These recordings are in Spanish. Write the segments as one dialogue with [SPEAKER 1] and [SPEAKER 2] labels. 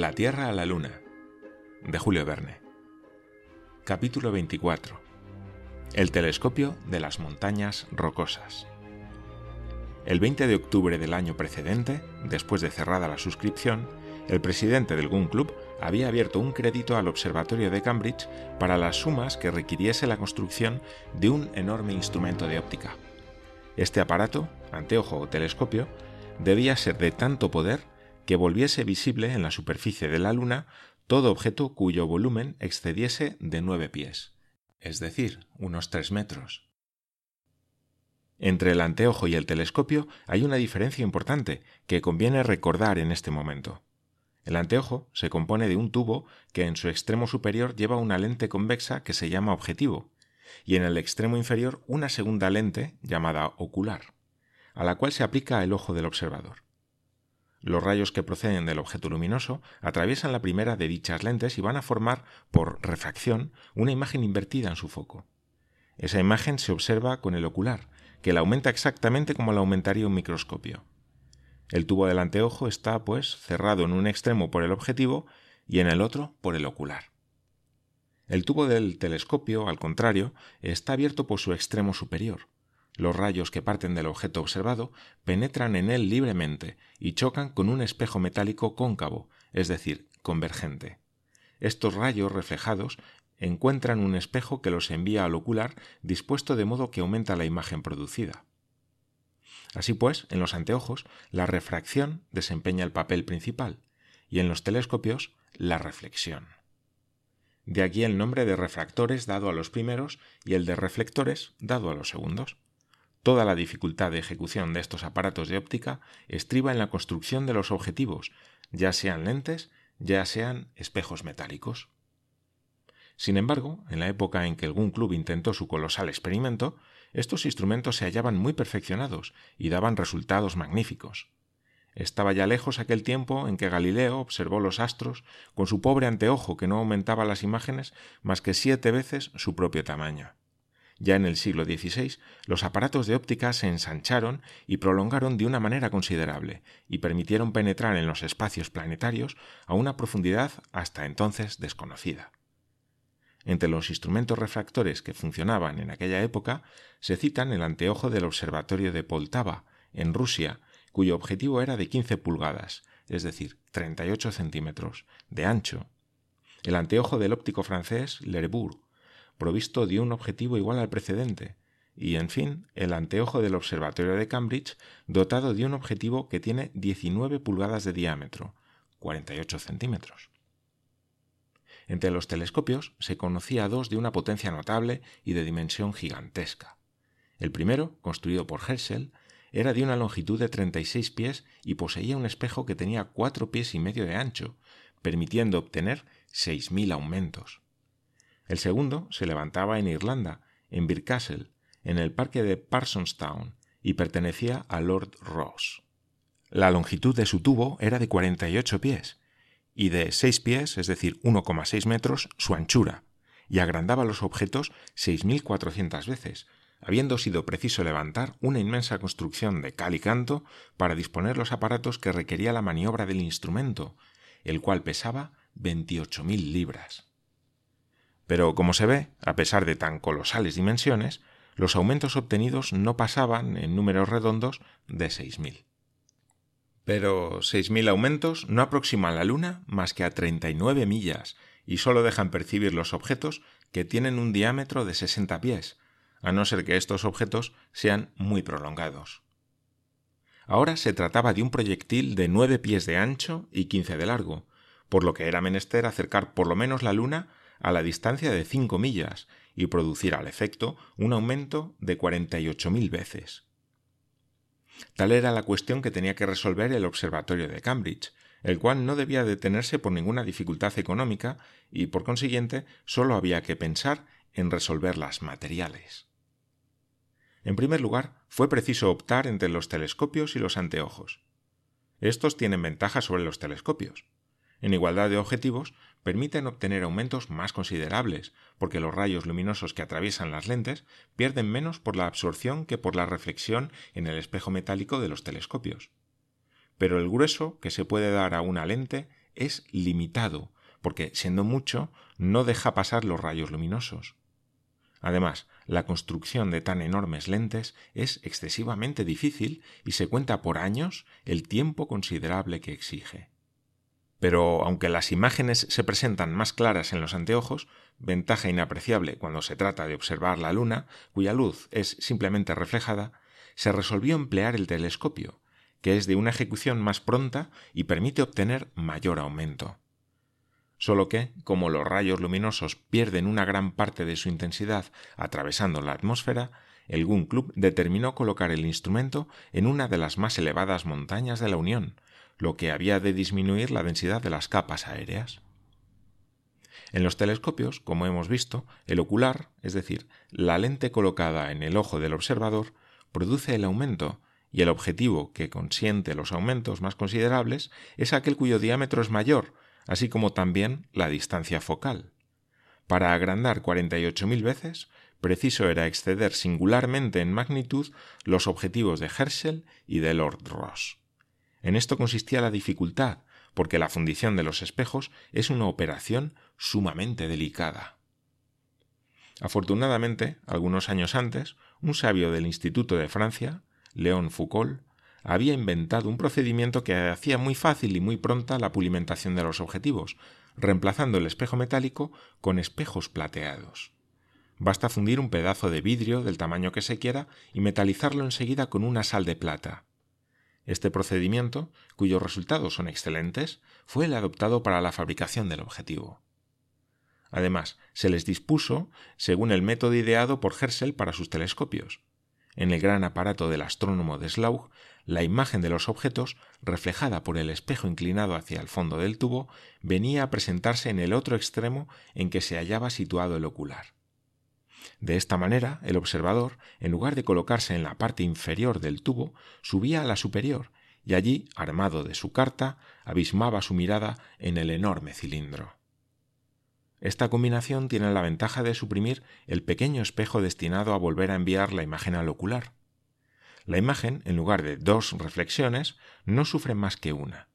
[SPEAKER 1] La Tierra a la Luna, de Julio Verne. Capítulo 24. El telescopio de las montañas rocosas. El 20 de octubre del año precedente, después de cerrada la suscripción, el presidente del Gun Club había abierto un crédito al Observatorio de Cambridge para las sumas que requiriese la construcción de un enorme instrumento de óptica. Este aparato, anteojo o telescopio, debía ser de tanto poder que volviese visible en la superficie de la Luna todo objeto cuyo volumen excediese de nueve pies, es decir, unos tres metros. Entre el anteojo y el telescopio hay una diferencia importante que conviene recordar en este momento. El anteojo se compone de un tubo que en su extremo superior lleva una lente convexa que se llama objetivo, y en el extremo inferior una segunda lente llamada ocular, a la cual se aplica el ojo del observador. Los rayos que proceden del objeto luminoso atraviesan la primera de dichas lentes y van a formar, por refracción, una imagen invertida en su foco. Esa imagen se observa con el ocular, que la aumenta exactamente como la aumentaría un microscopio. El tubo del anteojo está, pues, cerrado en un extremo por el objetivo y en el otro por el ocular. El tubo del telescopio, al contrario, está abierto por su extremo superior. Los rayos que parten del objeto observado penetran en él libremente y chocan con un espejo metálico cóncavo, es decir, convergente. Estos rayos reflejados encuentran un espejo que los envía al ocular dispuesto de modo que aumenta la imagen producida. Así pues, en los anteojos, la refracción desempeña el papel principal y en los telescopios, la reflexión. De aquí el nombre de refractores dado a los primeros y el de reflectores dado a los segundos. Toda la dificultad de ejecución de estos aparatos de óptica estriba en la construcción de los objetivos, ya sean lentes, ya sean espejos metálicos. Sin embargo, en la época en que el Club intentó su colosal experimento, estos instrumentos se hallaban muy perfeccionados y daban resultados magníficos. Estaba ya lejos aquel tiempo en que Galileo observó los astros con su pobre anteojo que no aumentaba las imágenes más que siete veces su propio tamaño. Ya en el siglo XVI, los aparatos de óptica se ensancharon y prolongaron de una manera considerable, y permitieron penetrar en los espacios planetarios a una profundidad hasta entonces desconocida. Entre los instrumentos refractores que funcionaban en aquella época se citan el anteojo del Observatorio de Poltava, en Rusia, cuyo objetivo era de 15 pulgadas, es decir, 38 centímetros, de ancho, el anteojo del óptico francés Lerbourg, provisto de un objetivo igual al precedente, y en fin, el anteojo del Observatorio de Cambridge, dotado de un objetivo que tiene 19 pulgadas de diámetro, 48 centímetros. Entre los telescopios se conocía dos de una potencia notable y de dimensión gigantesca. El primero, construido por Herschel, era de una longitud de 36 pies y poseía un espejo que tenía cuatro pies y medio de ancho, permitiendo obtener 6.000 aumentos. El segundo se levantaba en Irlanda, en Bircastle, en el parque de Parsonstown, y pertenecía a Lord Ross. La longitud de su tubo era de 48 pies, y de 6 pies, es decir, 1,6 metros, su anchura, y agrandaba los objetos 6.400 veces, habiendo sido preciso levantar una inmensa construcción de cal y canto para disponer los aparatos que requería la maniobra del instrumento, el cual pesaba 28.000 libras. Pero, como se ve, a pesar de tan colosales dimensiones, los aumentos obtenidos no pasaban, en números redondos, de 6.000. Pero 6.000 aumentos no aproximan la Luna más que a 39 millas y solo dejan percibir los objetos que tienen un diámetro de 60 pies, a no ser que estos objetos sean muy prolongados. Ahora se trataba de un proyectil de 9 pies de ancho y 15 de largo, por lo que era menester acercar por lo menos la Luna a la distancia de 5 millas y producir al efecto un aumento de 48.000 veces. Tal era la cuestión que tenía que resolver el Observatorio de Cambridge, el cual no debía detenerse por ninguna dificultad económica y, por consiguiente, sólo había que pensar en resolver las materiales. En primer lugar, fue preciso optar entre los telescopios y los anteojos. Estos tienen ventajas sobre los telescopios en igualdad de objetivos, permiten obtener aumentos más considerables, porque los rayos luminosos que atraviesan las lentes pierden menos por la absorción que por la reflexión en el espejo metálico de los telescopios. Pero el grueso que se puede dar a una lente es limitado, porque, siendo mucho, no deja pasar los rayos luminosos. Además, la construcción de tan enormes lentes es excesivamente difícil y se cuenta por años el tiempo considerable que exige. Pero aunque las imágenes se presentan más claras en los anteojos, ventaja inapreciable cuando se trata de observar la Luna, cuya luz es simplemente reflejada, se resolvió emplear el telescopio, que es de una ejecución más pronta y permite obtener mayor aumento. Solo que, como los rayos luminosos pierden una gran parte de su intensidad atravesando la atmósfera, el Gun Club determinó colocar el instrumento en una de las más elevadas montañas de la Unión, lo que había de disminuir la densidad de las capas aéreas. En los telescopios, como hemos visto, el ocular, es decir, la lente colocada en el ojo del observador, produce el aumento, y el objetivo que consiente los aumentos más considerables es aquel cuyo diámetro es mayor, así como también la distancia focal. Para agrandar 48.000 veces, preciso era exceder singularmente en magnitud los objetivos de Herschel y de Lord Ross. En esto consistía la dificultad, porque la fundición de los espejos es una operación sumamente delicada. Afortunadamente, algunos años antes, un sabio del Instituto de Francia, Léon Foucault, había inventado un procedimiento que hacía muy fácil y muy pronta la pulimentación de los objetivos, reemplazando el espejo metálico con espejos plateados. Basta fundir un pedazo de vidrio del tamaño que se quiera y metalizarlo enseguida con una sal de plata. Este procedimiento, cuyos resultados son excelentes, fue el adoptado para la fabricación del objetivo. Además, se les dispuso según el método ideado por Herschel para sus telescopios. En el gran aparato del astrónomo de Slaug, la imagen de los objetos, reflejada por el espejo inclinado hacia el fondo del tubo, venía a presentarse en el otro extremo en que se hallaba situado el ocular. De esta manera, el observador, en lugar de colocarse en la parte inferior del tubo, subía a la superior, y allí, armado de su carta, abismaba su mirada en el enorme cilindro. Esta combinación tiene la ventaja de suprimir el pequeño espejo destinado a volver a enviar la imagen al ocular. La imagen, en lugar de dos reflexiones, no sufre más que una.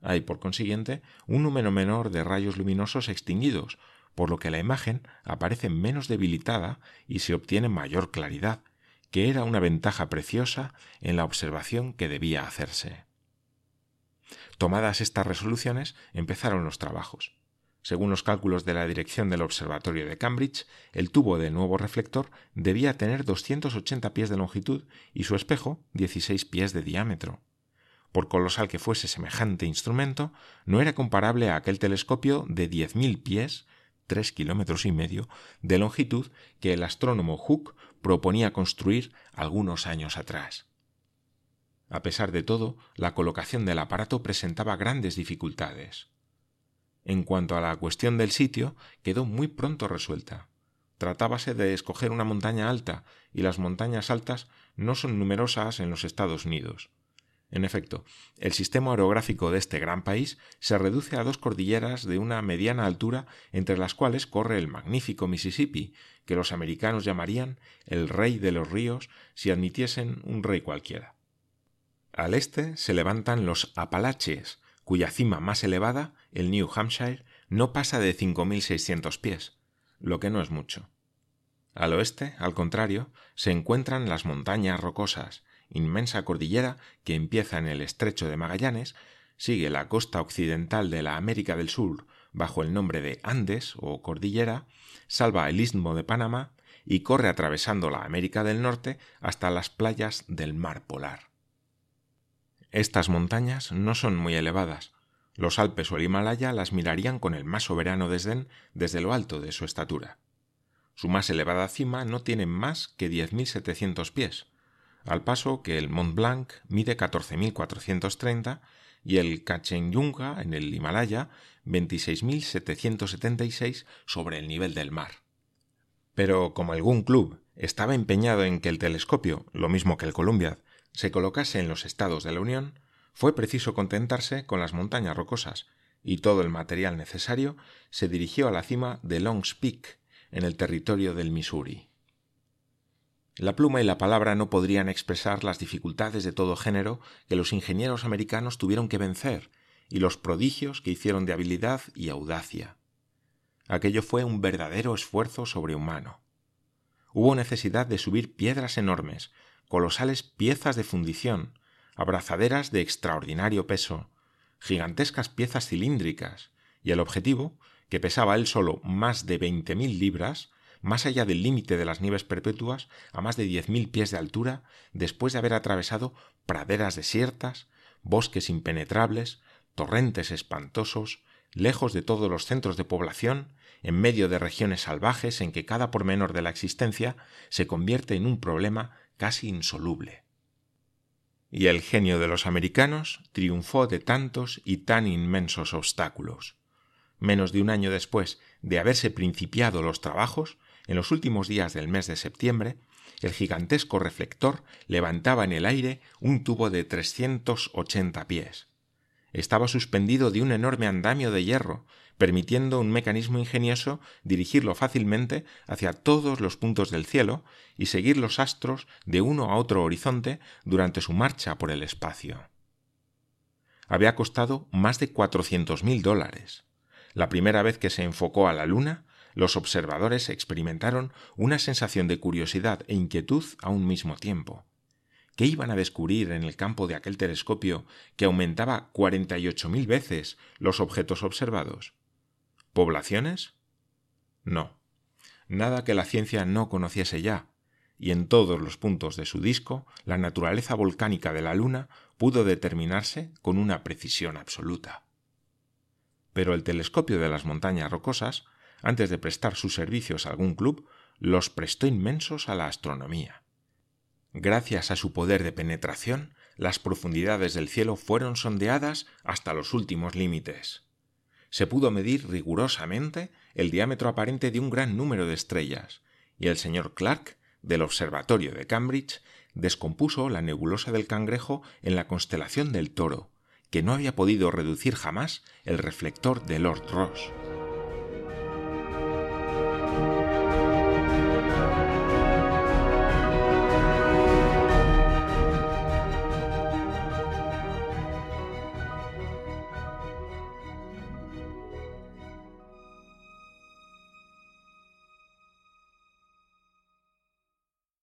[SPEAKER 1] Hay, por consiguiente, un número menor de rayos luminosos extinguidos, por lo que la imagen aparece menos debilitada y se obtiene mayor claridad, que era una ventaja preciosa en la observación que debía hacerse. Tomadas estas resoluciones, empezaron los trabajos. Según los cálculos de la dirección del Observatorio de Cambridge, el tubo del nuevo reflector debía tener 280 pies de longitud y su espejo 16 pies de diámetro. Por colosal que fuese semejante instrumento, no era comparable a aquel telescopio de 10.000 pies, tres kilómetros y medio, de longitud que el astrónomo Hooke proponía construir algunos años atrás. A pesar de todo, la colocación del aparato presentaba grandes dificultades. En cuanto a la cuestión del sitio, quedó muy pronto resuelta. Tratábase de escoger una montaña alta, y las montañas altas no son numerosas en los Estados Unidos. En efecto, el sistema orográfico de este gran país se reduce a dos cordilleras de una mediana altura entre las cuales corre el magnífico Mississippi, que los americanos llamarían el rey de los ríos si admitiesen un rey cualquiera. Al este se levantan los Apalaches, cuya cima más elevada, el New Hampshire, no pasa de 5.600 pies, lo que no es mucho. Al oeste, al contrario, se encuentran las montañas rocosas, inmensa cordillera que empieza en el estrecho de Magallanes, sigue la costa occidental de la América del Sur bajo el nombre de Andes o Cordillera, salva el istmo de Panamá y corre atravesando la América del Norte hasta las playas del mar polar. Estas montañas no son muy elevadas. Los Alpes o el Himalaya las mirarían con el más soberano desdén desde lo alto de su estatura. Su más elevada cima no tiene más que 10.700 pies, al paso que el Mont Blanc mide 14.430 y el Kanchenjunga en el Himalaya 26.776 sobre el nivel del mar. Pero como el Gun Club estaba empeñado en que el telescopio, lo mismo que el Columbia, se colocase en los estados de la Unión, fue preciso contentarse con las montañas rocosas, y todo el material necesario se dirigió a la cima de Long's Peak, en el territorio del Missouri. La pluma y la palabra no podrían expresar las dificultades de todo género que los ingenieros americanos tuvieron que vencer, y los prodigios que hicieron de habilidad y audacia. Aquello fue un verdadero esfuerzo sobrehumano. Hubo necesidad de subir piedras enormes, colosales piezas de fundición, abrazaderas de extraordinario peso, gigantescas piezas cilíndricas, y el objetivo, que pesaba él solo más de veinte mil libras, más allá del límite de las nieves perpetuas, a más de diez mil pies de altura, después de haber atravesado praderas desiertas, bosques impenetrables, torrentes espantosos, lejos de todos los centros de población, en medio de regiones salvajes en que cada pormenor de la existencia se convierte en un problema casi insoluble. Y el genio de los americanos triunfó de tantos y tan inmensos obstáculos. Menos de un año después de haberse principiado los trabajos, en los últimos días del mes de septiembre, el gigantesco reflector levantaba en el aire un tubo de trescientos ochenta pies. Estaba suspendido de un enorme andamio de hierro, permitiendo un mecanismo ingenioso dirigirlo fácilmente hacia todos los puntos del cielo y seguir los astros de uno a otro horizonte durante su marcha por el espacio. Había costado más de cuatrocientos mil dólares. La primera vez que se enfocó a la Luna, los observadores experimentaron una sensación de curiosidad e inquietud a un mismo tiempo. ¿Qué iban a descubrir en el campo de aquel telescopio que aumentaba cuarenta y ocho mil veces los objetos observados? ¿Poblaciones? No. Nada que la ciencia no conociese ya, y en todos los puntos de su disco la naturaleza volcánica de la Luna pudo determinarse con una precisión absoluta. Pero el telescopio de las montañas rocosas, antes de prestar sus servicios a algún club, los prestó inmensos a la astronomía. Gracias a su poder de penetración, las profundidades del cielo fueron sondeadas hasta los últimos límites. Se pudo medir rigurosamente el diámetro aparente de un gran número de estrellas, y el señor Clark, del Observatorio de Cambridge, descompuso la nebulosa del cangrejo en la constelación del toro, que no había podido reducir jamás el reflector de Lord Ross.